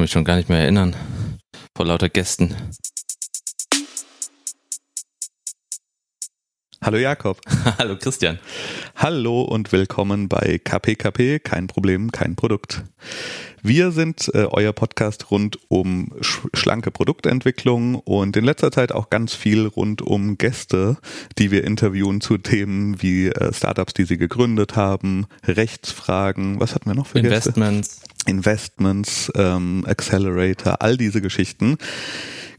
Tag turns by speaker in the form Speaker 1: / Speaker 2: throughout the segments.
Speaker 1: kann mich schon gar nicht mehr erinnern. Vor lauter Gästen.
Speaker 2: Hallo Jakob.
Speaker 1: Hallo Christian.
Speaker 2: Hallo und willkommen bei KPKP, kein Problem, kein Produkt. Wir sind äh, euer Podcast rund um sch schlanke Produktentwicklung und in letzter Zeit auch ganz viel rund um Gäste, die wir interviewen zu Themen wie äh, Startups, die sie gegründet haben, Rechtsfragen, was hatten wir noch für
Speaker 1: Investments.
Speaker 2: Gäste? Investments, ähm, Accelerator, all diese Geschichten.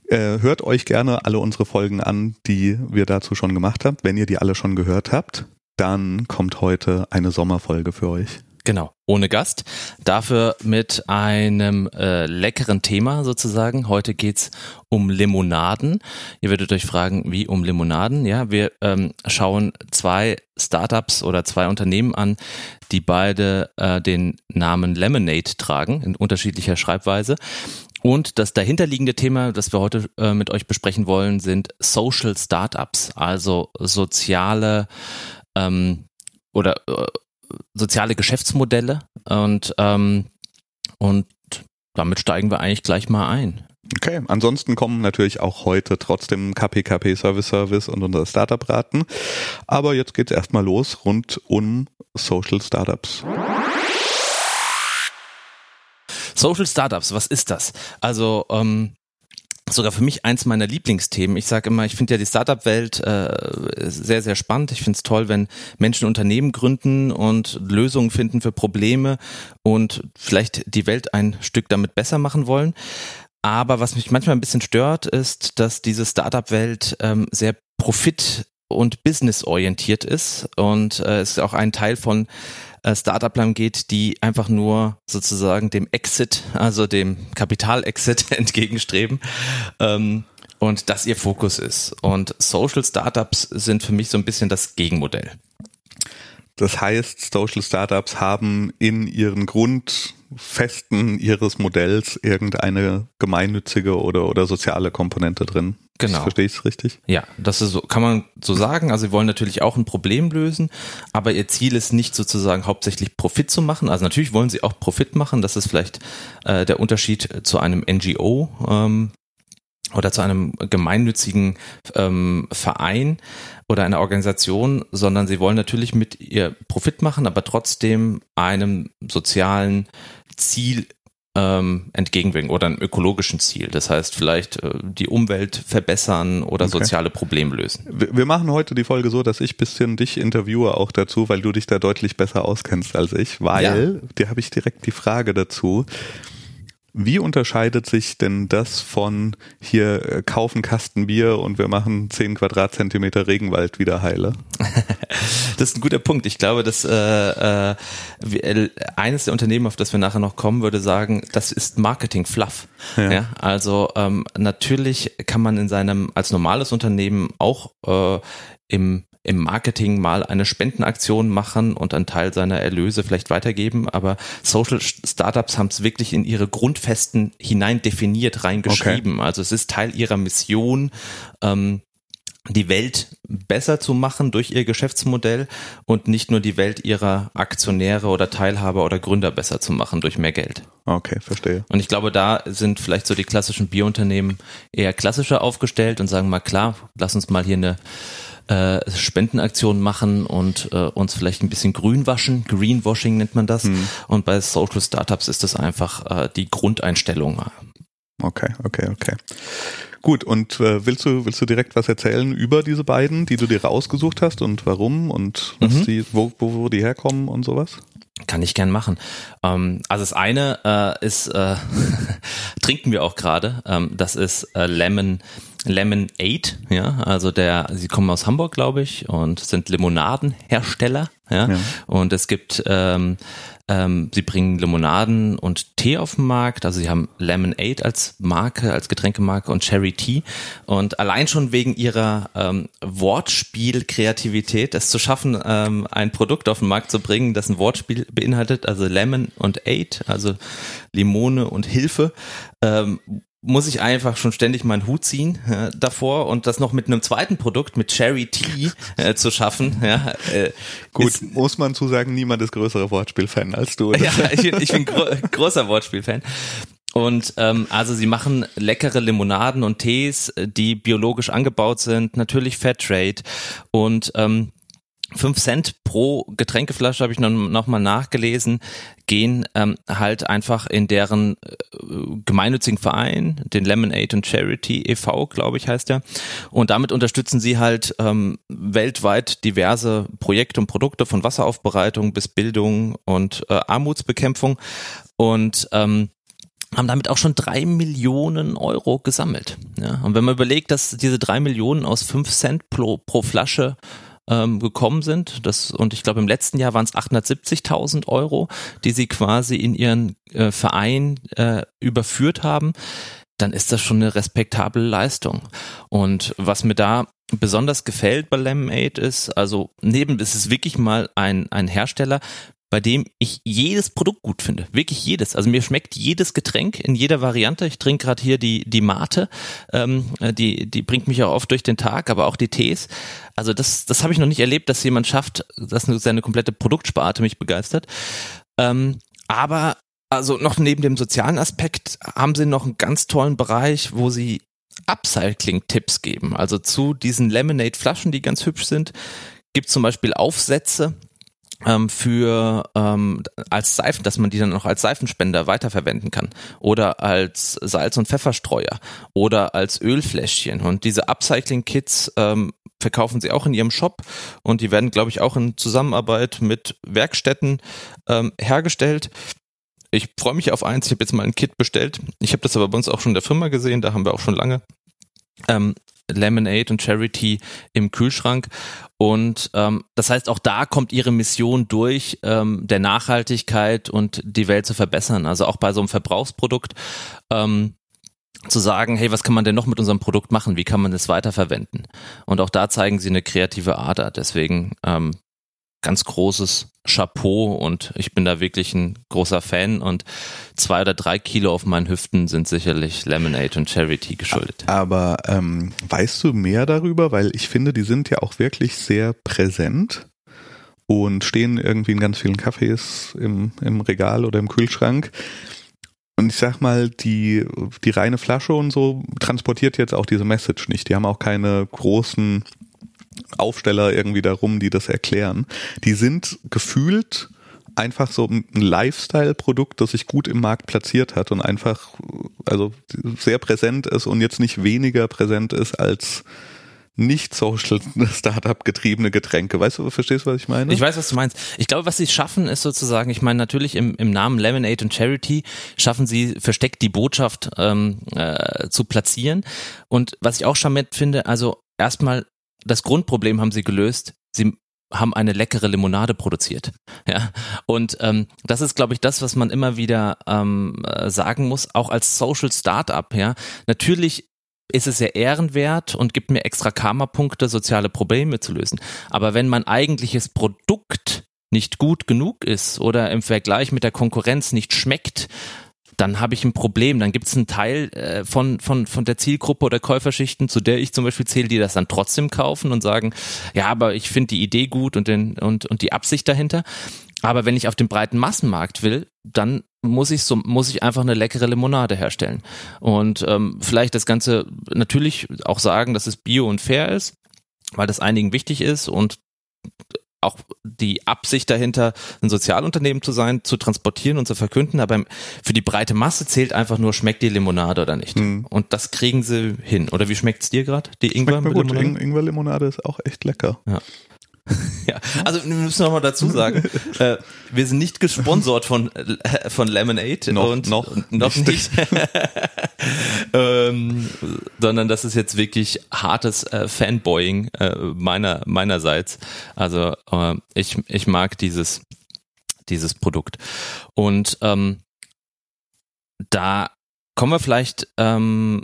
Speaker 2: Äh, hört euch gerne alle unsere Folgen an, die wir dazu schon gemacht haben. Wenn ihr die alle schon gehört habt, dann kommt heute eine Sommerfolge für euch.
Speaker 1: Genau, ohne Gast. Dafür mit einem äh, leckeren Thema sozusagen. Heute geht's um Limonaden. Ihr werdet euch fragen, wie um Limonaden? Ja, wir ähm, schauen zwei Startups oder zwei Unternehmen an, die beide äh, den Namen Lemonade tragen, in unterschiedlicher Schreibweise. Und das dahinterliegende Thema, das wir heute äh, mit euch besprechen wollen, sind Social Startups, also soziale ähm, oder äh, soziale Geschäftsmodelle und ähm, und damit steigen wir eigentlich gleich mal ein.
Speaker 2: Okay, ansonsten kommen natürlich auch heute trotzdem KPKP Service Service und unser Startup Raten. Aber jetzt geht's erstmal los rund um Social Startups.
Speaker 1: Social Startups, was ist das? Also ähm, sogar für mich eins meiner Lieblingsthemen. Ich sage immer, ich finde ja die Startup-Welt äh, sehr, sehr spannend. Ich finde es toll, wenn Menschen Unternehmen gründen und Lösungen finden für Probleme und vielleicht die Welt ein Stück damit besser machen wollen. Aber was mich manchmal ein bisschen stört, ist, dass diese Startup-Welt ähm, sehr profit- und business-orientiert ist und äh, ist auch ein Teil von äh, Startup-Plan geht, die einfach nur sozusagen dem Exit, also dem Kapital-Exit entgegenstreben. Ähm, und das ihr Fokus ist. Und Social Startups sind für mich so ein bisschen das Gegenmodell.
Speaker 2: Das heißt, Social Startups haben in ihren Grundfesten ihres Modells irgendeine gemeinnützige oder, oder soziale Komponente drin.
Speaker 1: Genau.
Speaker 2: Verstehe ich es richtig?
Speaker 1: Ja, das ist so, kann man so sagen. Also sie wollen natürlich auch ein Problem lösen, aber ihr Ziel ist nicht sozusagen hauptsächlich Profit zu machen. Also natürlich wollen sie auch Profit machen. Das ist vielleicht äh, der Unterschied zu einem NGO. Ähm, oder zu einem gemeinnützigen ähm, Verein oder einer Organisation, sondern sie wollen natürlich mit ihr Profit machen, aber trotzdem einem sozialen Ziel ähm, entgegenwirken oder einem ökologischen Ziel. Das heißt, vielleicht äh, die Umwelt verbessern oder okay. soziale Probleme lösen.
Speaker 2: Wir machen heute die Folge so, dass ich bisschen dich interviewe auch dazu, weil du dich da deutlich besser auskennst als ich, weil, ja. dir habe ich direkt die Frage dazu. Wie unterscheidet sich denn das von hier äh, kaufen Kasten Bier und wir machen 10 Quadratzentimeter Regenwald wieder heile?
Speaker 1: das ist ein guter Punkt. Ich glaube, dass äh, äh, eines der Unternehmen, auf das wir nachher noch kommen, würde sagen, das ist Marketing Fluff. Ja. ja also ähm, natürlich kann man in seinem als normales Unternehmen auch äh, im im Marketing mal eine Spendenaktion machen und einen Teil seiner Erlöse vielleicht weitergeben, aber Social Startups haben es wirklich in ihre Grundfesten hinein definiert, reingeschrieben. Okay. Also es ist Teil ihrer Mission, ähm, die Welt besser zu machen durch ihr Geschäftsmodell und nicht nur die Welt ihrer Aktionäre oder Teilhaber oder Gründer besser zu machen durch mehr Geld.
Speaker 2: Okay, verstehe.
Speaker 1: Und ich glaube, da sind vielleicht so die klassischen Bierunternehmen eher klassischer aufgestellt und sagen mal klar, lass uns mal hier eine äh, Spendenaktionen machen und äh, uns vielleicht ein bisschen grün waschen. Greenwashing nennt man das. Hm. Und bei Social Startups ist das einfach äh, die Grundeinstellung.
Speaker 2: Okay, okay, okay. Gut, und äh, willst du willst du direkt was erzählen über diese beiden, die du dir rausgesucht hast und warum und was mhm. die, wo, wo, wo die herkommen und sowas?
Speaker 1: Kann ich gern machen. Ähm, also das eine äh, ist, äh, trinken wir auch gerade, ähm, das ist äh, Lemon Lemon 8, ja, also der, sie kommen aus Hamburg, glaube ich, und sind Limonadenhersteller, ja, ja. und es gibt, ähm, ähm, sie bringen Limonaden und Tee auf den Markt, also sie haben Lemon 8 als Marke, als Getränkemarke und Cherry Tea. Und allein schon wegen ihrer ähm, Wortspiel-Kreativität, es zu schaffen, ähm, ein Produkt auf den Markt zu bringen, das ein Wortspiel beinhaltet, also Lemon und 8, also Limone und Hilfe, ähm, muss ich einfach schon ständig meinen Hut ziehen äh, davor und das noch mit einem zweiten Produkt, mit Cherry Tea äh, zu schaffen. Ja,
Speaker 2: äh, Gut, ist, muss man zu sagen, niemand ist größerer Wortspielfan als du.
Speaker 1: Ja, ich bin, ich bin gro großer Wortspielfan. Und ähm, also sie machen leckere Limonaden und Tees, die biologisch angebaut sind, natürlich Fairtrade und ähm, 5 Cent pro Getränkeflasche habe ich noch, noch mal nachgelesen, gehen ähm, halt einfach in deren äh, gemeinnützigen Verein, den Lemonade and Charity e.V., glaube ich, heißt der. Und damit unterstützen sie halt ähm, weltweit diverse Projekte und Produkte von Wasseraufbereitung bis Bildung und äh, Armutsbekämpfung. Und ähm, haben damit auch schon drei Millionen Euro gesammelt. Ja, und wenn man überlegt, dass diese drei Millionen aus fünf Cent pro, pro Flasche ähm, gekommen sind. Das, und ich glaube, im letzten Jahr waren es 870.000 Euro, die sie quasi in ihren äh, Verein äh, überführt haben dann ist das schon eine respektable Leistung. Und was mir da besonders gefällt bei Lemonade ist, also neben, es ist wirklich mal ein, ein Hersteller, bei dem ich jedes Produkt gut finde. Wirklich jedes. Also mir schmeckt jedes Getränk in jeder Variante. Ich trinke gerade hier die, die Mate. Ähm, die, die bringt mich auch oft durch den Tag, aber auch die Tees. Also das, das habe ich noch nicht erlebt, dass jemand schafft, dass seine komplette Produktsparte mich begeistert. Ähm, aber also noch neben dem sozialen Aspekt haben sie noch einen ganz tollen Bereich, wo sie Upcycling-Tipps geben. Also zu diesen Lemonade-Flaschen, die ganz hübsch sind, gibt zum Beispiel Aufsätze, ähm, für ähm, als Seifen, dass man die dann noch als Seifenspender weiterverwenden kann oder als Salz- und Pfefferstreuer oder als Ölfläschchen. Und diese Upcycling-Kits ähm, verkaufen sie auch in ihrem Shop und die werden, glaube ich, auch in Zusammenarbeit mit Werkstätten ähm, hergestellt. Ich freue mich auf eins. Ich habe jetzt mal ein Kit bestellt. Ich habe das aber bei uns auch schon in der Firma gesehen. Da haben wir auch schon lange ähm, Lemonade und Charity im Kühlschrank. Und ähm, das heißt, auch da kommt ihre Mission durch, ähm, der Nachhaltigkeit und die Welt zu verbessern. Also auch bei so einem Verbrauchsprodukt. Ähm, zu sagen, hey, was kann man denn noch mit unserem Produkt machen? Wie kann man es weiterverwenden? Und auch da zeigen sie eine kreative Ader. Deswegen ähm, ganz großes Chapeau und ich bin da wirklich ein großer Fan und zwei oder drei Kilo auf meinen Hüften sind sicherlich Lemonade und Charity geschuldet.
Speaker 2: Aber ähm, weißt du mehr darüber? Weil ich finde, die sind ja auch wirklich sehr präsent und stehen irgendwie in ganz vielen Cafés im, im Regal oder im Kühlschrank. Und ich sag mal, die, die reine Flasche und so transportiert jetzt auch diese Message nicht. Die haben auch keine großen Aufsteller irgendwie darum, die das erklären. Die sind gefühlt einfach so ein Lifestyle-Produkt, das sich gut im Markt platziert hat und einfach also sehr präsent ist und jetzt nicht weniger präsent ist als nicht Social Startup getriebene Getränke. Weißt du, verstehst du, was ich meine?
Speaker 1: Ich weiß, was du meinst. Ich glaube, was sie schaffen, ist sozusagen, ich meine, natürlich im, im Namen Lemonade und Charity schaffen sie versteckt die Botschaft ähm, äh, zu platzieren. Und was ich auch charmant finde, also erstmal das Grundproblem haben sie gelöst. Sie haben eine leckere Limonade produziert. Ja, und ähm, das ist, glaube ich, das, was man immer wieder ähm, äh, sagen muss, auch als Social Startup. Ja, natürlich ist es sehr ehrenwert und gibt mir extra Karma-Punkte, soziale Probleme zu lösen. Aber wenn mein eigentliches Produkt nicht gut genug ist oder im Vergleich mit der Konkurrenz nicht schmeckt, dann habe ich ein Problem. Dann gibt es einen Teil äh, von, von, von der Zielgruppe oder Käuferschichten, zu der ich zum Beispiel zähle, die das dann trotzdem kaufen und sagen, ja, aber ich finde die Idee gut und, den, und, und die Absicht dahinter. Aber wenn ich auf den breiten Massenmarkt will, dann muss ich so muss ich einfach eine leckere Limonade herstellen und ähm, vielleicht das Ganze natürlich auch sagen, dass es bio und fair ist, weil das einigen wichtig ist und auch die Absicht dahinter, ein Sozialunternehmen zu sein, zu transportieren und zu verkünden, aber für die breite Masse zählt einfach nur, schmeckt die Limonade oder nicht. Mhm. Und das kriegen sie hin. Oder wie schmeckt es dir gerade? Die
Speaker 2: Ingwer-Limonade? Ingwer-Limonade ist auch echt lecker.
Speaker 1: Ja. ja, also wir müssen noch mal dazu sagen, äh, wir sind nicht gesponsert von äh, von Lemonade
Speaker 2: noch,
Speaker 1: und
Speaker 2: noch,
Speaker 1: noch nicht, ähm, sondern das ist jetzt wirklich hartes äh, Fanboying äh, meiner meinerseits. Also äh, ich ich mag dieses dieses Produkt. Und ähm, da kommen wir vielleicht ähm,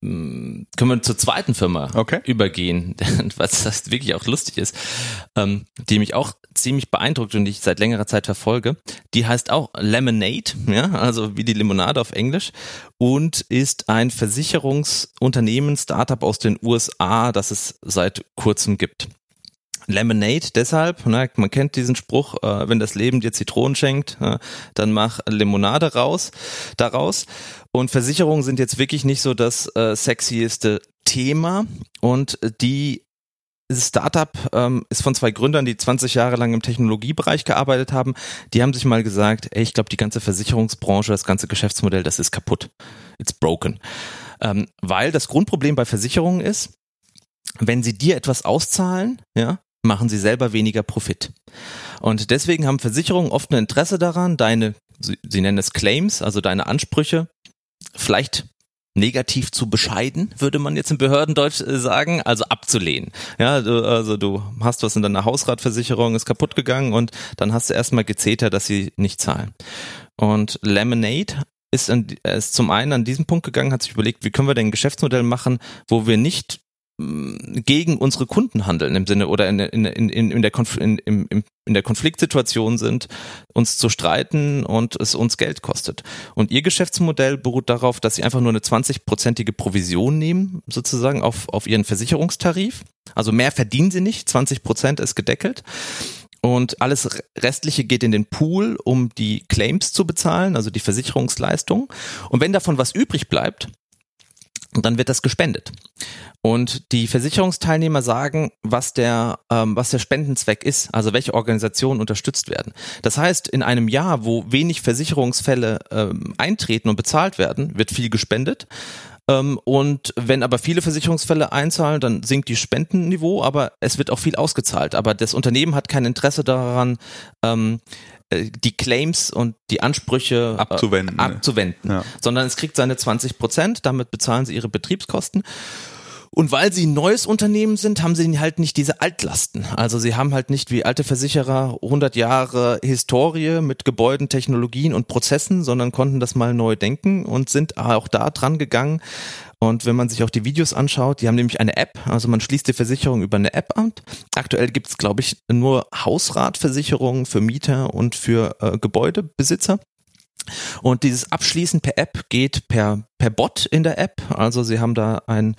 Speaker 1: können wir zur zweiten Firma
Speaker 2: okay.
Speaker 1: übergehen, was das wirklich auch lustig ist, ähm, die mich auch ziemlich beeindruckt und die ich seit längerer Zeit verfolge. Die heißt auch Lemonade, ja, also wie die Limonade auf Englisch und ist ein Versicherungsunternehmen, Startup aus den USA, das es seit kurzem gibt. Lemonade deshalb, ne, man kennt diesen Spruch, äh, wenn das Leben dir Zitronen schenkt, äh, dann mach Limonade raus, daraus. Und Versicherungen sind jetzt wirklich nicht so das äh, sexieste Thema und die Startup ähm, ist von zwei Gründern, die 20 Jahre lang im Technologiebereich gearbeitet haben. Die haben sich mal gesagt, ey, ich glaube, die ganze Versicherungsbranche, das ganze Geschäftsmodell, das ist kaputt. It's broken. Ähm, weil das Grundproblem bei Versicherungen ist, wenn sie dir etwas auszahlen, ja, machen sie selber weniger Profit. Und deswegen haben Versicherungen oft ein Interesse daran, deine, sie, nennen es Claims, also deine Ansprüche, vielleicht negativ zu bescheiden, würde man jetzt im Behördendeutsch äh, sagen, also abzulehnen. Ja, du, also du hast was in deiner Hausratversicherung, ist kaputt gegangen und dann hast du erstmal gezetert, dass sie nicht zahlen. Und Lemonade ist, an, ist zum einen an diesem Punkt gegangen, hat sich überlegt, wie können wir denn ein Geschäftsmodell machen, wo wir nicht gegen unsere Kunden handeln im Sinne oder in, in, in, in, der, Konf in, in, in der Konfliktsituation sind, uns zu streiten und es uns Geld kostet. Und ihr Geschäftsmodell beruht darauf, dass sie einfach nur eine 20-prozentige Provision nehmen, sozusagen auf, auf ihren Versicherungstarif. Also mehr verdienen sie nicht, 20 Prozent ist gedeckelt. Und alles Restliche geht in den Pool, um die Claims zu bezahlen, also die Versicherungsleistung. Und wenn davon was übrig bleibt, dann wird das gespendet. Und die Versicherungsteilnehmer sagen, was der, ähm, was der Spendenzweck ist, also welche Organisationen unterstützt werden. Das heißt, in einem Jahr, wo wenig Versicherungsfälle ähm, eintreten und bezahlt werden, wird viel gespendet. Ähm, und wenn aber viele Versicherungsfälle einzahlen, dann sinkt die Spendenniveau, aber es wird auch viel ausgezahlt. Aber das Unternehmen hat kein Interesse daran, ähm, äh, die Claims und die Ansprüche
Speaker 2: äh, abzuwenden,
Speaker 1: äh, abzuwenden ja. sondern es kriegt seine 20 Prozent, damit bezahlen sie ihre Betriebskosten. Und weil sie ein neues Unternehmen sind, haben sie halt nicht diese Altlasten. Also sie haben halt nicht wie alte Versicherer 100 Jahre Historie mit Gebäuden, Technologien und Prozessen, sondern konnten das mal neu denken und sind auch da dran gegangen. Und wenn man sich auch die Videos anschaut, die haben nämlich eine App, also man schließt die Versicherung über eine App an. Aktuell gibt es, glaube ich, nur Hausratversicherungen für Mieter und für äh, Gebäudebesitzer. Und dieses Abschließen per App geht per, per Bot in der App. Also sie haben da ein,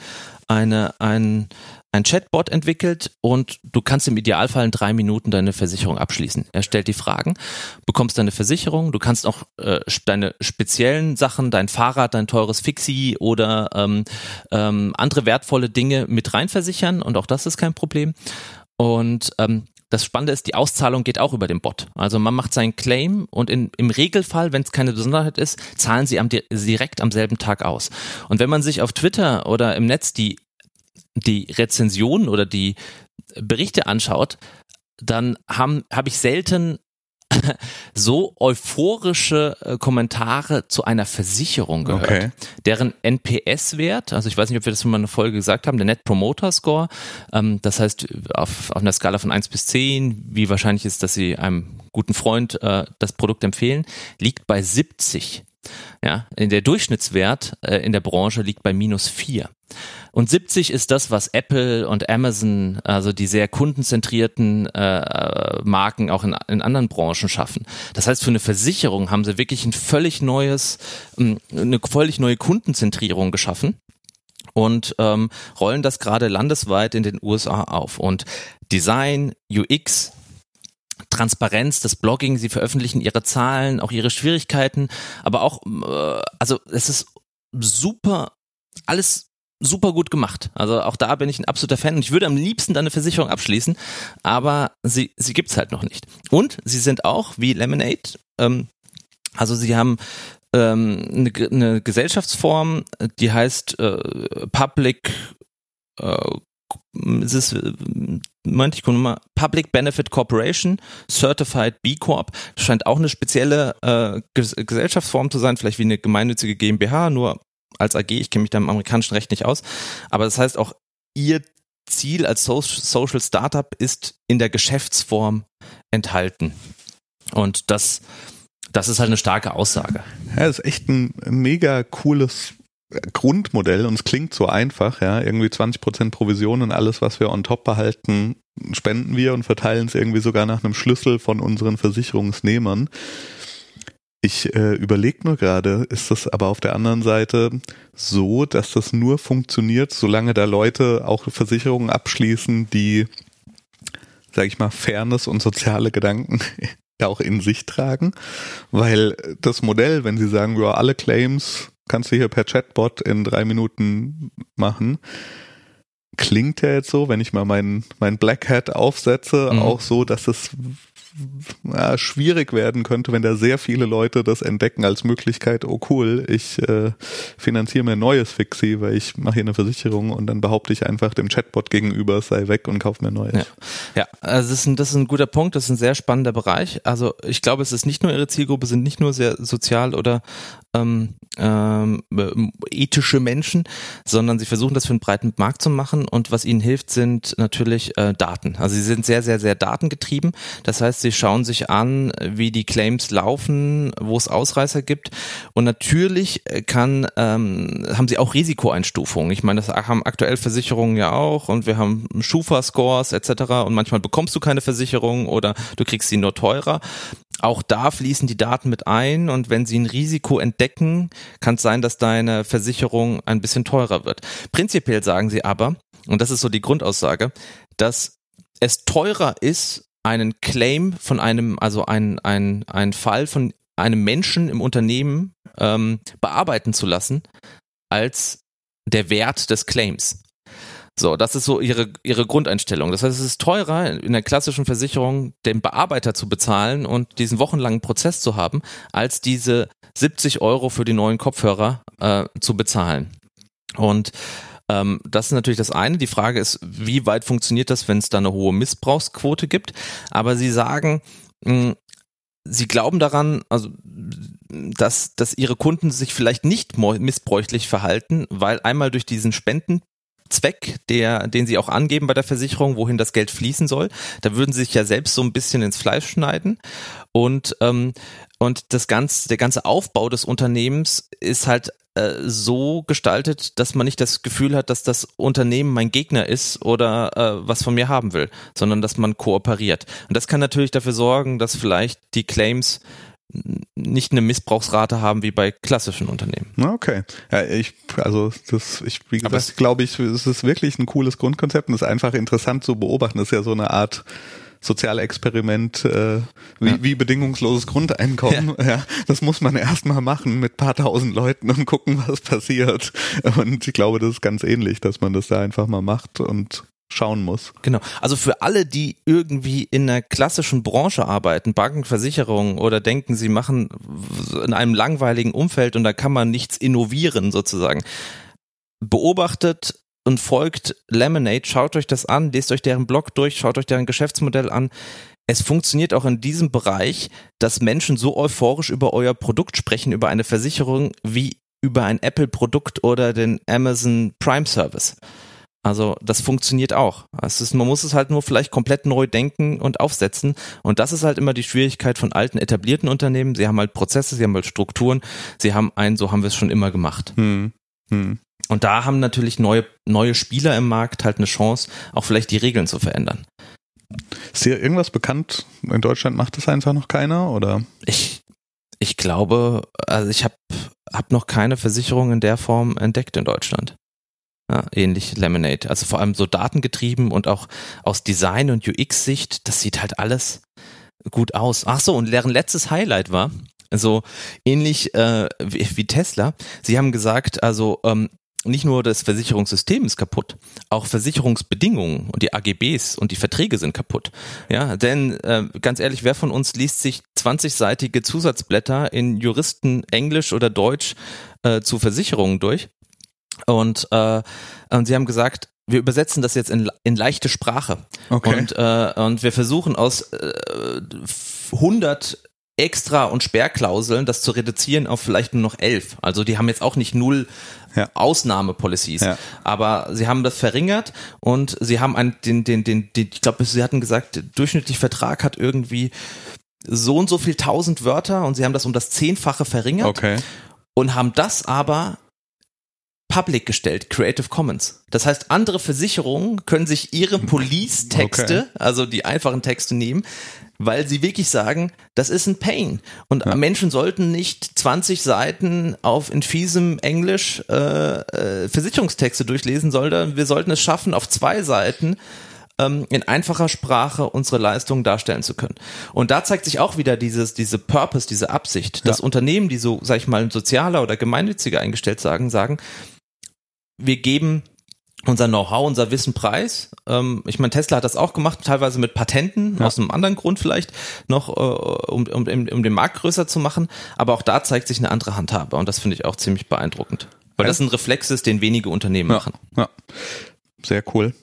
Speaker 1: eine, ein, ein Chatbot entwickelt und du kannst im Idealfall in drei Minuten deine Versicherung abschließen. Er stellt die Fragen, bekommst deine Versicherung, du kannst auch äh, deine speziellen Sachen, dein Fahrrad, dein teures Fixie oder ähm, ähm, andere wertvolle Dinge mit reinversichern und auch das ist kein Problem. Und ähm, das Spannende ist, die Auszahlung geht auch über den Bot. Also man macht seinen Claim und in, im Regelfall, wenn es keine Besonderheit ist, zahlen sie am, direkt am selben Tag aus. Und wenn man sich auf Twitter oder im Netz die, die Rezensionen oder die Berichte anschaut, dann habe hab ich selten so euphorische äh, Kommentare zu einer Versicherung gehört, okay. deren NPS-Wert, also ich weiß nicht, ob wir das in meiner Folge gesagt haben, der Net Promoter Score, ähm, das heißt auf, auf einer Skala von eins bis zehn, wie wahrscheinlich ist, dass Sie einem guten Freund äh, das Produkt empfehlen, liegt bei 70. Ja, der Durchschnittswert äh, in der Branche liegt bei minus vier. Und 70 ist das, was Apple und Amazon, also die sehr kundenzentrierten äh, Marken auch in, in anderen Branchen schaffen. Das heißt, für eine Versicherung haben sie wirklich ein völlig neues, ähm, eine völlig neue Kundenzentrierung geschaffen und ähm, rollen das gerade landesweit in den USA auf. Und Design, UX, Transparenz, das Blogging, sie veröffentlichen ihre Zahlen, auch ihre Schwierigkeiten, aber auch, äh, also es ist super, alles super gut gemacht. Also auch da bin ich ein absoluter Fan und ich würde am liebsten eine Versicherung abschließen, aber sie, sie gibt's halt noch nicht. Und sie sind auch wie Lemonade, ähm, also sie haben ähm, eine, eine Gesellschaftsform, die heißt äh, Public äh, es ist, meinte ich mal, Public Benefit Corporation, Certified B Corp. Scheint auch eine spezielle äh, Gesellschaftsform zu sein, vielleicht wie eine gemeinnützige GmbH, nur als AG, ich kenne mich da im amerikanischen Recht nicht aus, aber das heißt auch, ihr Ziel als Social Startup ist in der Geschäftsform enthalten. Und das, das ist halt eine starke Aussage.
Speaker 2: Ja, ist echt ein mega cooles Grundmodell und es klingt so einfach, ja, irgendwie 20% Provision und alles, was wir on top behalten, spenden wir und verteilen es irgendwie sogar nach einem Schlüssel von unseren Versicherungsnehmern. Ich äh, überlege nur gerade, ist das aber auf der anderen Seite so, dass das nur funktioniert, solange da Leute auch Versicherungen abschließen, die sag ich mal, Fairness und soziale Gedanken ja auch in sich tragen, weil das Modell, wenn sie sagen, ja, alle Claims kannst du hier per Chatbot in drei Minuten machen, klingt ja jetzt so, wenn ich mal meinen mein Black Hat aufsetze, mhm. auch so, dass es ja, schwierig werden könnte, wenn da sehr viele Leute das entdecken als Möglichkeit, oh cool, ich äh, finanziere mir ein neues Fixie, weil ich mache hier eine Versicherung und dann behaupte ich einfach dem Chatbot gegenüber, sei weg und kauf mir neues.
Speaker 1: Ja, ja also das ist, ein, das ist ein guter Punkt, das ist ein sehr spannender Bereich. Also ich glaube, es ist nicht nur ihre Zielgruppe, sind nicht nur sehr sozial oder ähm, ähm, ethische Menschen, sondern sie versuchen das für einen breiten Markt zu machen und was ihnen hilft, sind natürlich äh, Daten. Also sie sind sehr, sehr, sehr datengetrieben. Das heißt, sie schauen sich an, wie die Claims laufen, wo es Ausreißer gibt und natürlich kann ähm, haben sie auch Risikoeinstufungen. Ich meine, das haben aktuell Versicherungen ja auch und wir haben Schufa-Scores etc. und manchmal bekommst du keine Versicherung oder du kriegst sie nur teurer. Auch da fließen die Daten mit ein und wenn sie ein Risiko entdecken, kann es sein, dass deine Versicherung ein bisschen teurer wird. Prinzipiell sagen sie aber, und das ist so die Grundaussage, dass es teurer ist, einen Claim von einem, also ein, ein, ein Fall von einem Menschen im Unternehmen ähm, bearbeiten zu lassen, als der Wert des Claims. So, das ist so ihre, ihre Grundeinstellung. Das heißt, es ist teurer, in der klassischen Versicherung den Bearbeiter zu bezahlen und diesen wochenlangen Prozess zu haben, als diese 70 Euro für die neuen Kopfhörer äh, zu bezahlen. Und ähm, das ist natürlich das eine. Die Frage ist, wie weit funktioniert das, wenn es da eine hohe Missbrauchsquote gibt? Aber sie sagen, mh, hm, sie glauben daran, also dass, dass ihre Kunden sich vielleicht nicht missbräuchlich verhalten, weil einmal durch diesen Spenden Zweck, der, den sie auch angeben bei der Versicherung, wohin das Geld fließen soll. Da würden sie sich ja selbst so ein bisschen ins Fleisch schneiden. Und, ähm, und das ganze, der ganze Aufbau des Unternehmens ist halt äh, so gestaltet, dass man nicht das Gefühl hat, dass das Unternehmen mein Gegner ist oder äh, was von mir haben will, sondern dass man kooperiert. Und das kann natürlich dafür sorgen, dass vielleicht die Claims nicht eine Missbrauchsrate haben wie bei klassischen Unternehmen.
Speaker 2: Okay. Ja, ich, also das, ich, wie gesagt, glaube ich, es ist wirklich ein cooles Grundkonzept und es ist einfach interessant zu beobachten. Das ist ja so eine Art Sozialexperiment äh, wie, ja. wie bedingungsloses Grundeinkommen. Ja. ja. das muss man erstmal machen mit paar tausend Leuten und gucken, was passiert. Und ich glaube, das ist ganz ähnlich, dass man das da einfach mal macht und schauen muss.
Speaker 1: Genau. Also für alle, die irgendwie in einer klassischen Branche arbeiten, Banken, Versicherungen oder denken, sie machen in einem langweiligen Umfeld und da kann man nichts innovieren sozusagen. Beobachtet und folgt Lemonade, schaut euch das an, lest euch deren Blog durch, schaut euch deren Geschäftsmodell an. Es funktioniert auch in diesem Bereich, dass Menschen so euphorisch über euer Produkt sprechen, über eine Versicherung, wie über ein Apple-Produkt oder den Amazon Prime Service. Also das funktioniert auch. Ist, man muss es halt nur vielleicht komplett neu denken und aufsetzen. Und das ist halt immer die Schwierigkeit von alten etablierten Unternehmen. Sie haben halt Prozesse, sie haben halt Strukturen, sie haben ein, so haben wir es schon immer gemacht. Hm. Hm. Und da haben natürlich neue, neue Spieler im Markt halt eine Chance, auch vielleicht die Regeln zu verändern.
Speaker 2: Ist dir irgendwas bekannt? In Deutschland macht das einfach noch keiner, oder?
Speaker 1: Ich, ich glaube, also ich habe hab noch keine Versicherung in der Form entdeckt in Deutschland. Ja, ähnlich Lemonade. Also vor allem so datengetrieben und auch aus Design- und UX-Sicht, das sieht halt alles gut aus. Ach so, und deren letztes Highlight war, also ähnlich äh, wie, wie Tesla, sie haben gesagt, also ähm, nicht nur das Versicherungssystem ist kaputt, auch Versicherungsbedingungen und die AGBs und die Verträge sind kaputt. Ja, denn äh, ganz ehrlich, wer von uns liest sich 20-seitige Zusatzblätter in Juristen Englisch oder Deutsch äh, zu Versicherungen durch? Und, äh, und sie haben gesagt, wir übersetzen das jetzt in, in leichte Sprache. Okay. Und, äh, und wir versuchen aus äh, 100 Extra- und Sperrklauseln das zu reduzieren auf vielleicht nur noch elf. Also die haben jetzt auch nicht null ja. Ausnahmepolicies, ja. aber sie haben das verringert und sie haben einen, den, den, den, den ich glaube, sie hatten gesagt, durchschnittlich Vertrag hat irgendwie so und so viel tausend Wörter und sie haben das um das Zehnfache verringert
Speaker 2: okay.
Speaker 1: und haben das aber public gestellt, Creative Commons. Das heißt, andere Versicherungen können sich ihre Police-Texte, okay. also die einfachen Texte nehmen, weil sie wirklich sagen, das ist ein Pain. Und ja. Menschen sollten nicht 20 Seiten auf in fiesem Englisch äh, äh, Versicherungstexte durchlesen, sondern wir sollten es schaffen, auf zwei Seiten ähm, in einfacher Sprache unsere Leistungen darstellen zu können. Und da zeigt sich auch wieder dieses, diese Purpose, diese Absicht, dass Unternehmen, die so, sag ich mal, sozialer oder gemeinnütziger eingestellt sagen, sagen, wir geben unser Know-how, unser Wissen preis. Ähm, ich meine, Tesla hat das auch gemacht, teilweise mit Patenten, ja. aus einem anderen Grund vielleicht noch, äh, um, um, um den Markt größer zu machen. Aber auch da zeigt sich eine andere Handhabe und das finde ich auch ziemlich beeindruckend. Weil das ein Reflex ist, den wenige Unternehmen
Speaker 2: ja,
Speaker 1: machen.
Speaker 2: Ja. Sehr cool.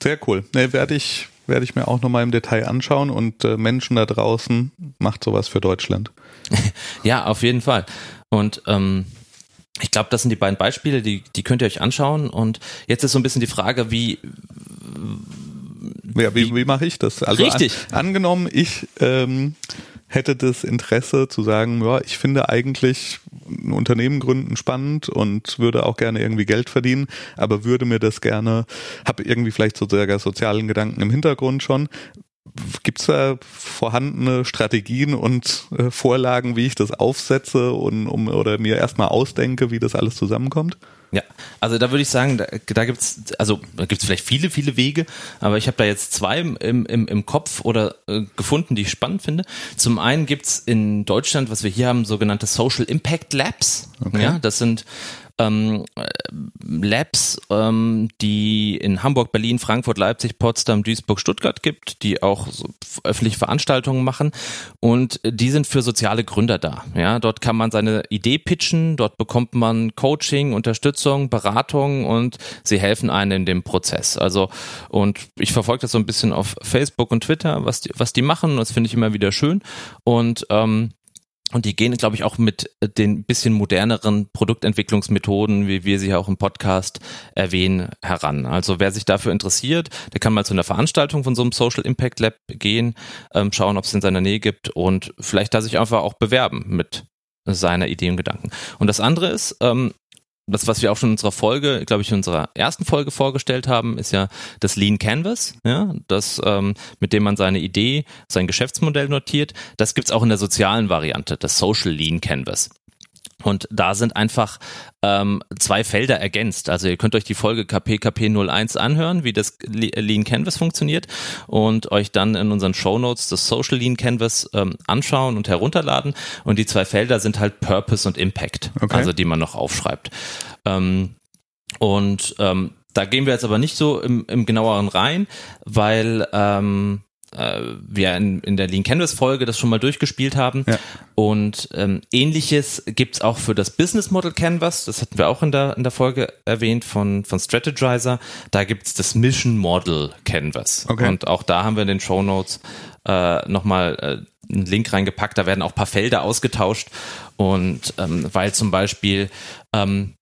Speaker 2: Sehr cool. Ne, werde ich, werde ich mir auch nochmal im Detail anschauen und äh, Menschen da draußen macht sowas für Deutschland.
Speaker 1: ja, auf jeden Fall. Und ähm, ich glaube, das sind die beiden Beispiele, die, die könnt ihr euch anschauen. Und jetzt ist so ein bisschen die Frage, wie.
Speaker 2: Ja, wie, wie mache ich das?
Speaker 1: Also richtig.
Speaker 2: An, angenommen, ich ähm, hätte das Interesse zu sagen, ja, ich finde eigentlich ein Unternehmen gründen spannend und würde auch gerne irgendwie Geld verdienen, aber würde mir das gerne, habe irgendwie vielleicht sozusagen sozialen Gedanken im Hintergrund schon. Gibt es da vorhandene Strategien und äh, Vorlagen, wie ich das aufsetze und um oder mir erstmal ausdenke, wie das alles zusammenkommt?
Speaker 1: Ja, also da würde ich sagen, da, da gibt's also da gibt's vielleicht viele, viele Wege, aber ich habe da jetzt zwei im, im, im Kopf oder äh, gefunden, die ich spannend finde. Zum einen gibt's in Deutschland, was wir hier haben, sogenannte Social Impact Labs. Okay. Ja, das sind ähm, Labs, ähm, die in Hamburg, Berlin, Frankfurt, Leipzig, Potsdam, Duisburg, Stuttgart gibt, die auch so öffentliche Veranstaltungen machen und die sind für soziale Gründer da. Ja, dort kann man seine Idee pitchen, dort bekommt man Coaching, Unterstützung, Beratung und sie helfen einem in dem Prozess. Also und ich verfolge das so ein bisschen auf Facebook und Twitter, was die, was die machen. Das finde ich immer wieder schön und ähm, und die gehen, glaube ich, auch mit den bisschen moderneren Produktentwicklungsmethoden, wie wir sie auch im Podcast erwähnen, heran. Also wer sich dafür interessiert, der kann mal zu einer Veranstaltung von so einem Social Impact Lab gehen, ähm, schauen, ob es in seiner Nähe gibt und vielleicht da sich einfach auch bewerben mit seiner Idee und Gedanken. Und das andere ist, ähm, das, was wir auch schon in unserer Folge, glaube ich, in unserer ersten Folge vorgestellt haben, ist ja das Lean Canvas, ja, das, ähm, mit dem man seine Idee, sein Geschäftsmodell notiert. Das gibt's auch in der sozialen Variante, das Social Lean Canvas. Und da sind einfach ähm, zwei Felder ergänzt. Also ihr könnt euch die Folge KPKP 01 anhören, wie das Lean Canvas funktioniert und euch dann in unseren Show Notes das Social Lean Canvas ähm, anschauen und herunterladen. Und die zwei Felder sind halt Purpose und Impact, okay. also die man noch aufschreibt. Ähm, und ähm, da gehen wir jetzt aber nicht so im, im genaueren rein, weil ähm, äh, wir in, in der Lean Canvas Folge das schon mal durchgespielt haben. Ja. Und ähm, ähnliches gibt's auch für das Business Model Canvas. Das hatten wir auch in der, in der Folge erwähnt von, von Strategizer. Da gibt's das Mission Model Canvas. Okay. Und auch da haben wir in den Show Notes äh, nochmal äh, einen Link reingepackt. Da werden auch paar Felder ausgetauscht. Und ähm, weil zum Beispiel ähm,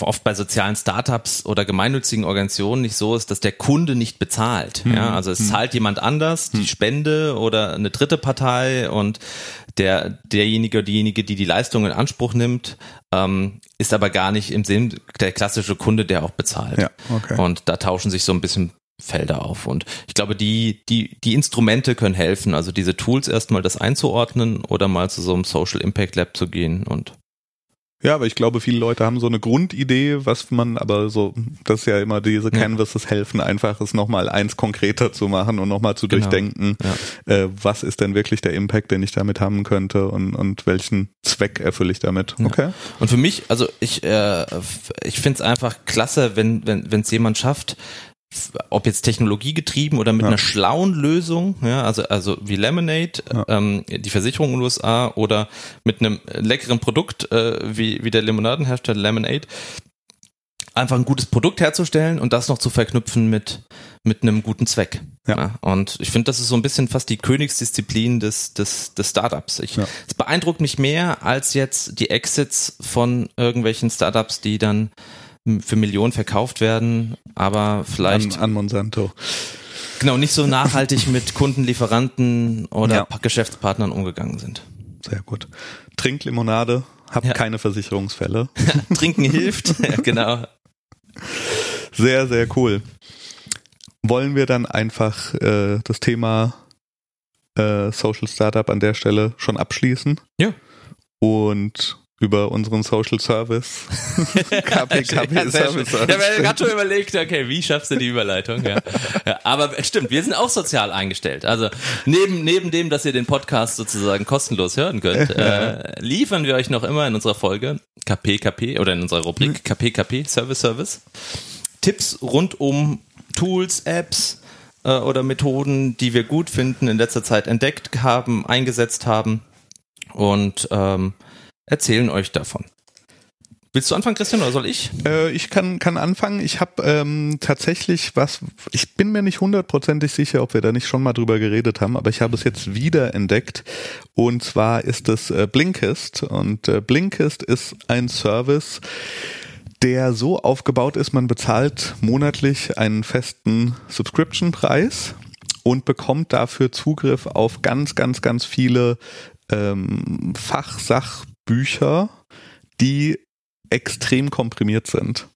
Speaker 1: oft bei sozialen Startups oder gemeinnützigen Organisationen nicht so ist, dass der Kunde nicht bezahlt. Mhm. Ja, also es mhm. zahlt jemand anders, die hm. Spende oder eine dritte Partei und der derjenige oder diejenige, die die Leistung in Anspruch nimmt, ähm, ist aber gar nicht im Sinn der klassische Kunde, der auch bezahlt. Ja, okay. Und da tauschen sich so ein bisschen Felder auf. Und ich glaube, die, die, die Instrumente können helfen, also diese Tools erstmal das einzuordnen oder mal zu so einem Social Impact Lab zu gehen und
Speaker 2: ja, aber ich glaube, viele Leute haben so eine Grundidee, was man aber so, das ist ja immer diese Canvases helfen, einfach es nochmal eins konkreter zu machen und nochmal zu genau. durchdenken, ja. äh, was ist denn wirklich der Impact, den ich damit haben könnte und, und welchen Zweck erfülle ich damit.
Speaker 1: Okay. Ja. Und für mich, also ich, äh, ich finde es einfach klasse, wenn wenn wenn es jemand schafft, ob jetzt technologiegetrieben oder mit ja. einer schlauen Lösung, ja, also, also wie Lemonade, ja. ähm, die Versicherung in den USA oder mit einem leckeren Produkt, äh, wie, wie der Limonadenhersteller Lemonade, einfach ein gutes Produkt herzustellen und das noch zu verknüpfen mit, mit einem guten Zweck. Ja. ja und ich finde, das ist so ein bisschen fast die Königsdisziplin des, des, des Startups. Ich, ja. Es beeindruckt mich mehr als jetzt die Exits von irgendwelchen Startups, die dann für Millionen verkauft werden, aber vielleicht.
Speaker 2: An, an Monsanto.
Speaker 1: Genau, nicht so nachhaltig mit Kunden, Lieferanten oder ja. Geschäftspartnern umgegangen sind.
Speaker 2: Sehr gut. Trink Limonade, hab ja. keine Versicherungsfälle.
Speaker 1: Trinken hilft, ja, genau.
Speaker 2: Sehr, sehr cool. Wollen wir dann einfach äh, das Thema äh, Social Startup an der Stelle schon abschließen?
Speaker 1: Ja.
Speaker 2: Und über unseren Social Service.
Speaker 1: KPKP ja, Service. Ich habe mir gerade schon überlegt, okay, wie schaffst du die Überleitung? Ja. ja. aber stimmt, wir sind auch sozial eingestellt. Also neben, neben dem, dass ihr den Podcast sozusagen kostenlos hören könnt, äh, liefern wir euch noch immer in unserer Folge KPKP oder in unserer Rubrik KPKP Service Service Tipps rund um Tools, Apps äh, oder Methoden, die wir gut finden, in letzter Zeit entdeckt haben, eingesetzt haben und ähm, erzählen euch davon. Willst du anfangen, Christian, oder soll ich?
Speaker 2: Äh, ich kann, kann anfangen. Ich habe ähm, tatsächlich was, ich bin mir nicht hundertprozentig sicher, ob wir da nicht schon mal drüber geredet haben, aber ich habe es jetzt wieder entdeckt. Und zwar ist es äh, Blinkist. Und äh, Blinkist ist ein Service, der so aufgebaut ist, man bezahlt monatlich einen festen Subscription-Preis und bekommt dafür Zugriff auf ganz, ganz, ganz viele ähm, Fachsachbücher, die extrem komprimiert sind.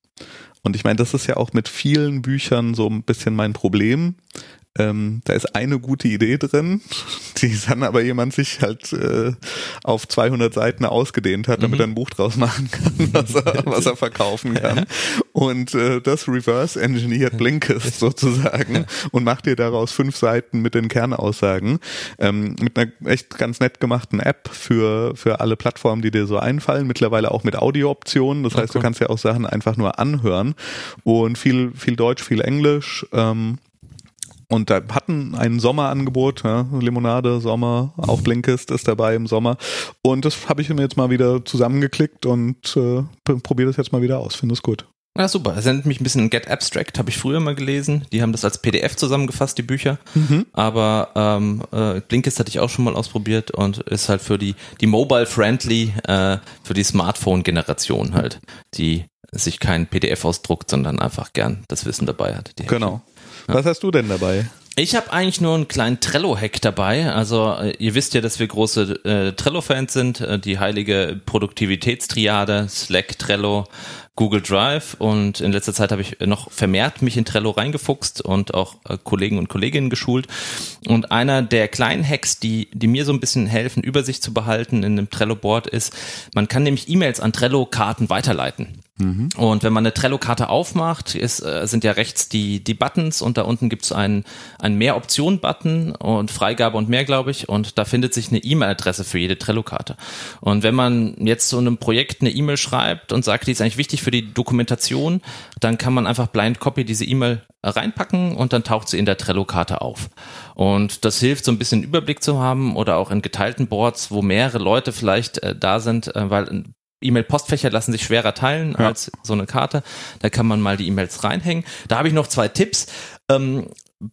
Speaker 2: Und ich meine, das ist ja auch mit vielen Büchern so ein bisschen mein Problem. Ähm, da ist eine gute Idee drin, die dann aber jemand sich halt äh, auf 200 Seiten ausgedehnt hat, damit mhm. er ein Buch draus machen kann, was er, was er verkaufen kann. Und äh, das reverse engineert Blinkist sozusagen und macht dir daraus fünf Seiten mit den Kernaussagen ähm, mit einer echt ganz nett gemachten App für für alle Plattformen, die dir so einfallen. Mittlerweile auch mit Audiooptionen. Das heißt, okay. du kannst ja auch Sachen einfach nur anhören und viel viel Deutsch, viel Englisch. Ähm, und da hatten ein Sommerangebot, ja, Limonade, Sommer, auch Blinkist ist dabei im Sommer. Und das habe ich mir jetzt mal wieder zusammengeklickt und äh, probiere das jetzt mal wieder aus. Finde es gut.
Speaker 1: Ja, super. Es erinnert mich ein bisschen Get Abstract, habe ich früher mal gelesen. Die haben das als PDF zusammengefasst, die Bücher. Mhm. Aber ähm, äh, Blinkist hatte ich auch schon mal ausprobiert und ist halt für die, die mobile-friendly, äh, für die Smartphone-Generation halt, die sich kein PDF ausdruckt, sondern einfach gern das Wissen dabei hat.
Speaker 2: genau. Was hast du denn dabei?
Speaker 1: Ich habe eigentlich nur einen kleinen Trello-Hack dabei. Also äh, ihr wisst ja, dass wir große äh, Trello-Fans sind. Äh, die heilige Produktivitätstriade, Slack, Trello, Google Drive. Und in letzter Zeit habe ich noch vermehrt mich in Trello reingefuchst und auch äh, Kollegen und Kolleginnen geschult. Und einer der kleinen Hacks, die, die mir so ein bisschen helfen, Übersicht zu behalten in einem Trello-Board ist, man kann nämlich E-Mails an Trello-Karten weiterleiten. Mhm. Und wenn man eine Trello-Karte aufmacht, ist, äh, sind ja rechts die, die Buttons und da unten gibt's einen, einen Mehr-Optionen-Button und Freigabe und mehr, glaube ich. Und da findet sich eine E-Mail-Adresse für jede Trello-Karte. Und wenn man jetzt so einem Projekt eine E-Mail schreibt und sagt, die ist eigentlich wichtig für die Dokumentation, dann kann man einfach blind copy diese E-Mail reinpacken und dann taucht sie in der Trello-Karte auf. Und das hilft, so ein bisschen Überblick zu haben oder auch in geteilten Boards, wo mehrere Leute vielleicht äh, da sind, äh, weil E-Mail-Postfächer lassen sich schwerer teilen ja. als so eine Karte. Da kann man mal die E-Mails reinhängen. Da habe ich noch zwei Tipps. Ähm,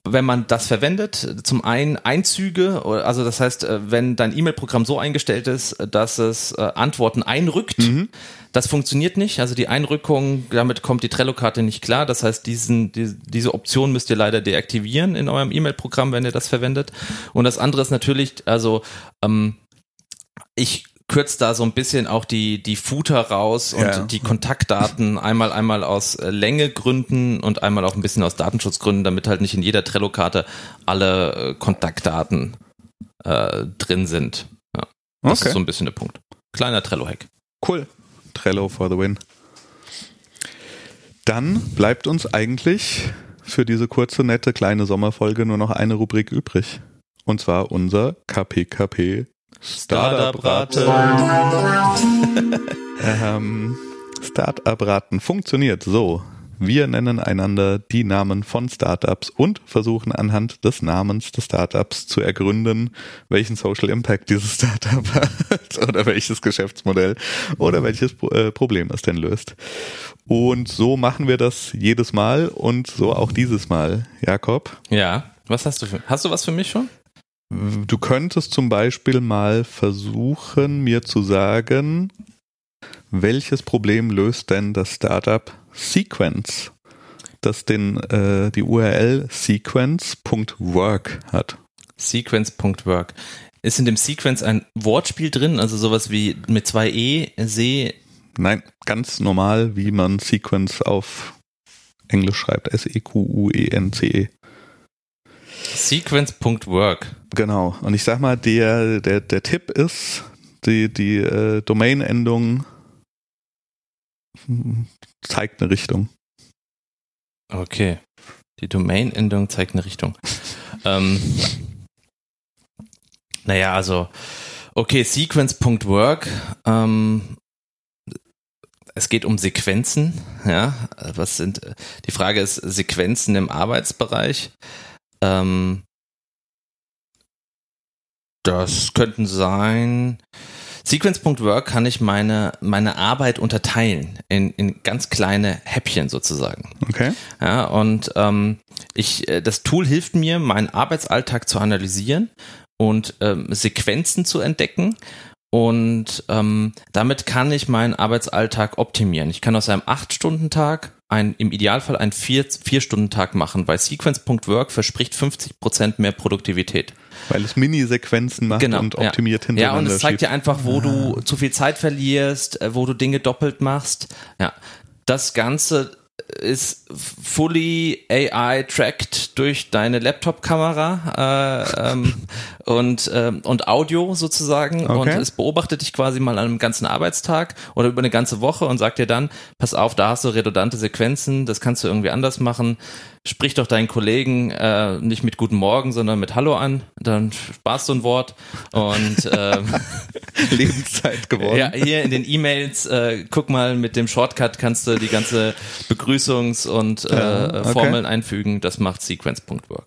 Speaker 1: wenn man das verwendet, zum einen Einzüge, also das heißt, äh, wenn dein E-Mail-Programm so eingestellt ist, dass es äh, Antworten einrückt, mhm. das funktioniert nicht. Also die Einrückung, damit kommt die Trello-Karte nicht klar. Das heißt, diesen, die, diese Option müsst ihr leider deaktivieren in eurem E-Mail-Programm, wenn ihr das verwendet. Und das andere ist natürlich, also ähm, ich kürzt da so ein bisschen auch die, die Footer raus und ja. die Kontaktdaten einmal, einmal aus äh, Längegründen und einmal auch ein bisschen aus Datenschutzgründen, damit halt nicht in jeder Trello-Karte alle äh, Kontaktdaten äh, drin sind. Ja. Das okay. ist so ein bisschen der Punkt. Kleiner Trello-Hack.
Speaker 2: Cool. Trello for the win. Dann bleibt uns eigentlich für diese kurze, nette, kleine Sommerfolge nur noch eine Rubrik übrig. Und zwar unser KPKP Startup-Raten. ähm, Startup-Raten funktioniert so. Wir nennen einander die Namen von Startups und versuchen anhand des Namens des Startups zu ergründen, welchen Social Impact dieses Startup hat oder welches Geschäftsmodell oder welches äh, Problem es denn löst. Und so machen wir das jedes Mal und so auch dieses Mal. Jakob?
Speaker 1: Ja, was hast du für, hast du was für mich schon?
Speaker 2: Du könntest zum Beispiel mal versuchen, mir zu sagen, welches Problem löst denn das Startup Sequence, das den, äh, die URL sequence.work hat?
Speaker 1: Sequence.work. Ist in dem Sequence ein Wortspiel drin, also sowas wie mit zwei E, See?
Speaker 2: Nein, ganz normal, wie man Sequence auf Englisch schreibt. S-E-Q-U-E-N-C-E. -E.
Speaker 1: Sequence.work.
Speaker 2: Genau. Und ich sag mal, der, der, der Tipp ist, die, die äh, Domain-Endung zeigt eine Richtung.
Speaker 1: Okay. Die Domain-Endung zeigt eine Richtung. ähm, naja, also, okay, sequence.work. Ähm, es geht um Sequenzen. Ja, was sind, die Frage ist Sequenzen im Arbeitsbereich. Ähm, das könnten sein. Sequence.work kann ich meine, meine Arbeit unterteilen in, in ganz kleine Häppchen sozusagen.
Speaker 2: Okay.
Speaker 1: Ja, und ähm, ich, äh, das Tool hilft mir, meinen Arbeitsalltag zu analysieren und ähm, Sequenzen zu entdecken. Und ähm, damit kann ich meinen Arbeitsalltag optimieren. Ich kann aus einem 8-Stunden-Tag ein, im Idealfall einen 4-Stunden-Tag machen, weil Sequence.work verspricht 50% mehr Produktivität.
Speaker 2: Weil es Mini-Sequenzen macht
Speaker 1: Genau,
Speaker 2: und
Speaker 1: ja.
Speaker 2: optimiert
Speaker 1: Ja,
Speaker 2: hintereinander.
Speaker 1: und es zeigt dir einfach, wo du zu viel Zeit verlierst, äh, wo du Dinge doppelt machst. Ja, das Ganze ist fully AI-tracked durch deine Laptop-Kamera äh, ähm, und, ähm, und Audio sozusagen und
Speaker 2: Okay.
Speaker 1: es beobachtet dich quasi mal an einem ganzen Arbeitstag oder über eine ganze Woche und sagt dir dann, pass auf, da hast du redundante Sequenzen, das kannst du irgendwie anders machen. Sprich doch deinen Kollegen äh, nicht mit Guten Morgen, sondern mit Hallo an, dann sparst du ein Wort und ähm,
Speaker 2: Lebenszeit geworden.
Speaker 1: ja, hier in den E-Mails, äh, guck mal, mit dem Shortcut kannst du die ganze Begrüßungs- und äh,
Speaker 2: okay.
Speaker 1: Formeln einfügen. Das macht Sequence.work.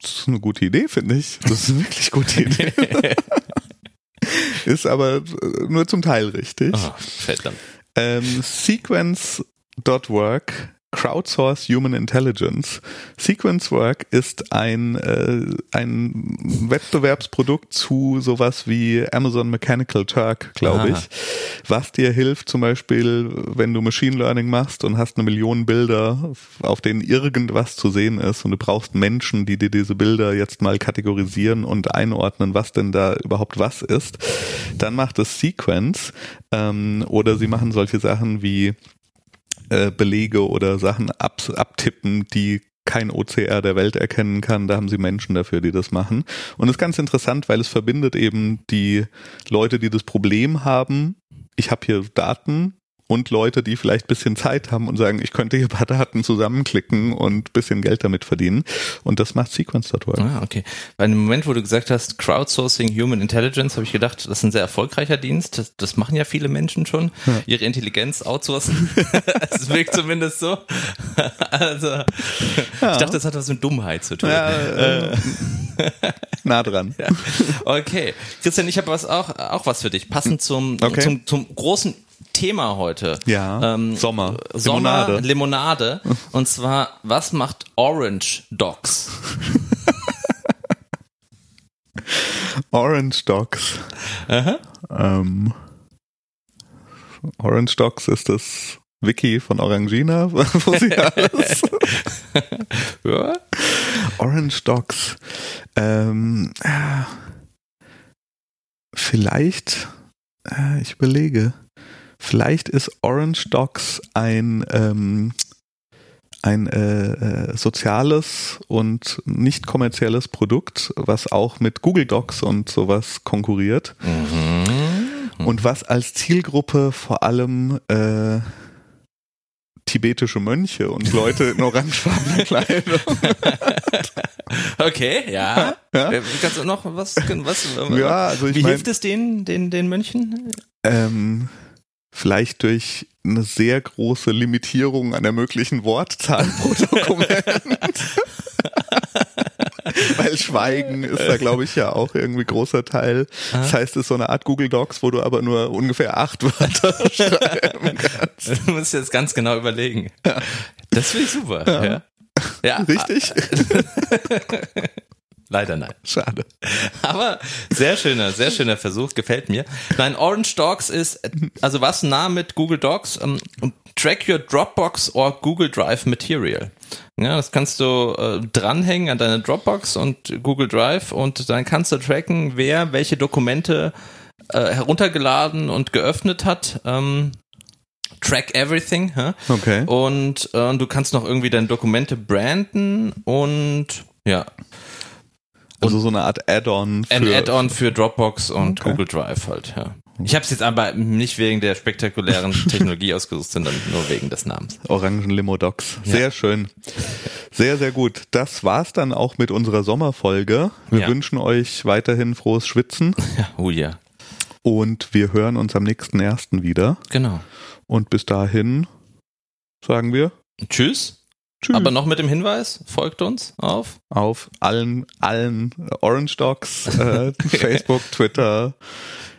Speaker 2: Das ist eine gute Idee, finde ich. Das ist eine wirklich gute Idee. ist aber äh, nur zum Teil richtig.
Speaker 1: Oh, verdammt.
Speaker 2: Ähm, Sequence.work Crowdsource Human Intelligence. Sequence Work ist ein, äh, ein Wettbewerbsprodukt zu sowas wie Amazon Mechanical Turk, glaube ich, was dir hilft, zum Beispiel, wenn du Machine Learning machst und hast eine Million Bilder, auf denen irgendwas zu sehen ist und du brauchst Menschen, die dir diese Bilder jetzt mal kategorisieren und einordnen, was denn da überhaupt was ist, dann macht es Sequence ähm, oder sie machen solche Sachen wie äh, Belege oder Sachen ab, abtippen, die kein OCR der Welt erkennen kann. Da haben sie Menschen dafür, die das machen. Und das ist ganz interessant, weil es verbindet eben die Leute, die das Problem haben. Ich habe hier Daten und Leute, die vielleicht bisschen Zeit haben und sagen, ich könnte hier ein paar Daten zusammenklicken und bisschen Geld damit verdienen. Und das macht Sequence.org.
Speaker 1: Ah, okay. Bei dem Moment, wo du gesagt hast, Crowdsourcing Human Intelligence, habe ich gedacht, das ist ein sehr erfolgreicher Dienst. Das, das machen ja viele Menschen schon, ihre Intelligenz outsourcen. Es wirkt zumindest so. Also, ich dachte, das hat was mit Dummheit zu tun.
Speaker 2: Ja, äh, nah dran.
Speaker 1: Okay. Christian, ich habe was auch, auch was für dich. Passend zum,
Speaker 2: Okay.
Speaker 1: zum, zum großen Thema heute.
Speaker 2: Ja,
Speaker 1: Ähm,
Speaker 2: Sommer.
Speaker 1: Sommer,
Speaker 2: Limonade.
Speaker 1: Limonade. Und zwar, was macht Orange Dogs?
Speaker 2: Orange Dogs. Ähm, Orange Dogs ist das Wiki von Orangina, wo sie alles.
Speaker 1: Ja?
Speaker 2: Orange Dogs. Ähm, äh, vielleicht, äh, ich überlege, vielleicht ist Orange Dogs ein, ähm, ein äh, äh, soziales und nicht kommerzielles Produkt, was auch mit Google Docs und sowas konkurriert.
Speaker 1: Mhm.
Speaker 2: und was als Zielgruppe vor allem äh, tibetische Mönche und Leute in orangefarbener Kleidung.
Speaker 1: Okay, ja.
Speaker 2: Ja.
Speaker 1: Äh, Kannst du noch was? was
Speaker 2: Ja, also ich
Speaker 1: Wie
Speaker 2: mein-
Speaker 1: hilft es den, den, den Mönchen?
Speaker 2: ähm, vielleicht durch eine sehr große Limitierung an der möglichen Wortzahl pro Dokument. Weil Schweigen ist da, glaube ich, ja auch irgendwie großer Teil. Das heißt, es ist so eine Art Google Docs, wo du aber nur ungefähr acht Wörter schreiben kannst.
Speaker 1: Du musst jetzt ganz genau überlegen. Das finde ich super. Ja. Ja.
Speaker 2: Richtig?
Speaker 1: Leider nein.
Speaker 2: Schade.
Speaker 1: Aber sehr schöner, sehr schöner Versuch, gefällt mir. Nein, Orange Docs ist, also was nah mit Google Docs, ähm, track your Dropbox or Google Drive Material. Ja, das kannst du äh, dranhängen an deine Dropbox und Google Drive und dann kannst du tracken, wer welche Dokumente äh, heruntergeladen und geöffnet hat. Ähm, track everything. Ja?
Speaker 2: Okay.
Speaker 1: Und äh, du kannst noch irgendwie deine Dokumente branden und ja,
Speaker 2: Also so eine Art Add-on für
Speaker 1: ein Add-on für Dropbox und
Speaker 2: Okay.
Speaker 1: Google Drive halt, ja. Ich habe es jetzt aber nicht wegen der spektakulären Technologie ausgesucht, sondern nur wegen des Namens.
Speaker 2: Orangen Limo Docs. Sehr ja. schön. Sehr, sehr gut. Das war's dann auch mit unserer Sommerfolge. Wir ja. wünschen euch weiterhin frohes Schwitzen.
Speaker 1: Ja, oh ja.
Speaker 2: Und wir hören uns am nächsten ersten wieder.
Speaker 1: Genau.
Speaker 2: Und bis dahin sagen wir
Speaker 1: Tschüss. Tschüss. Aber noch mit dem Hinweis, folgt uns auf
Speaker 2: auf allen allen Orange Docs, äh, Facebook, Twitter.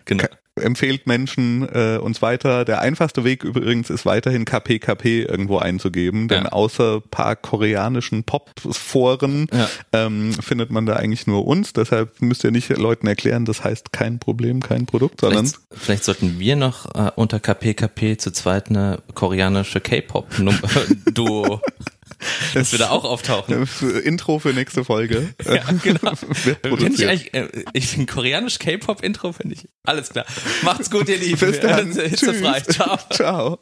Speaker 2: Genau empfehlt Menschen äh, uns weiter. Der einfachste Weg übrigens ist weiterhin KPKP irgendwo einzugeben, denn ja. außer paar koreanischen Pop-Foren ja. ähm, findet man da eigentlich nur uns. Deshalb müsst ihr nicht Leuten erklären, das heißt kein Problem, kein Produkt, sondern
Speaker 1: vielleicht, vielleicht sollten wir noch äh, unter KPKP zu zweit eine koreanische K-Pop-Duo Das wird da auch auftauchen.
Speaker 2: Intro für nächste Folge.
Speaker 1: Ja, genau. Ich eigentlich, äh, ich finde koreanisch K-Pop-Intro finde ich. Alles klar. Macht's gut, ihr Lieben.
Speaker 2: Bis dann. Tschüss. Ciao. Ciao.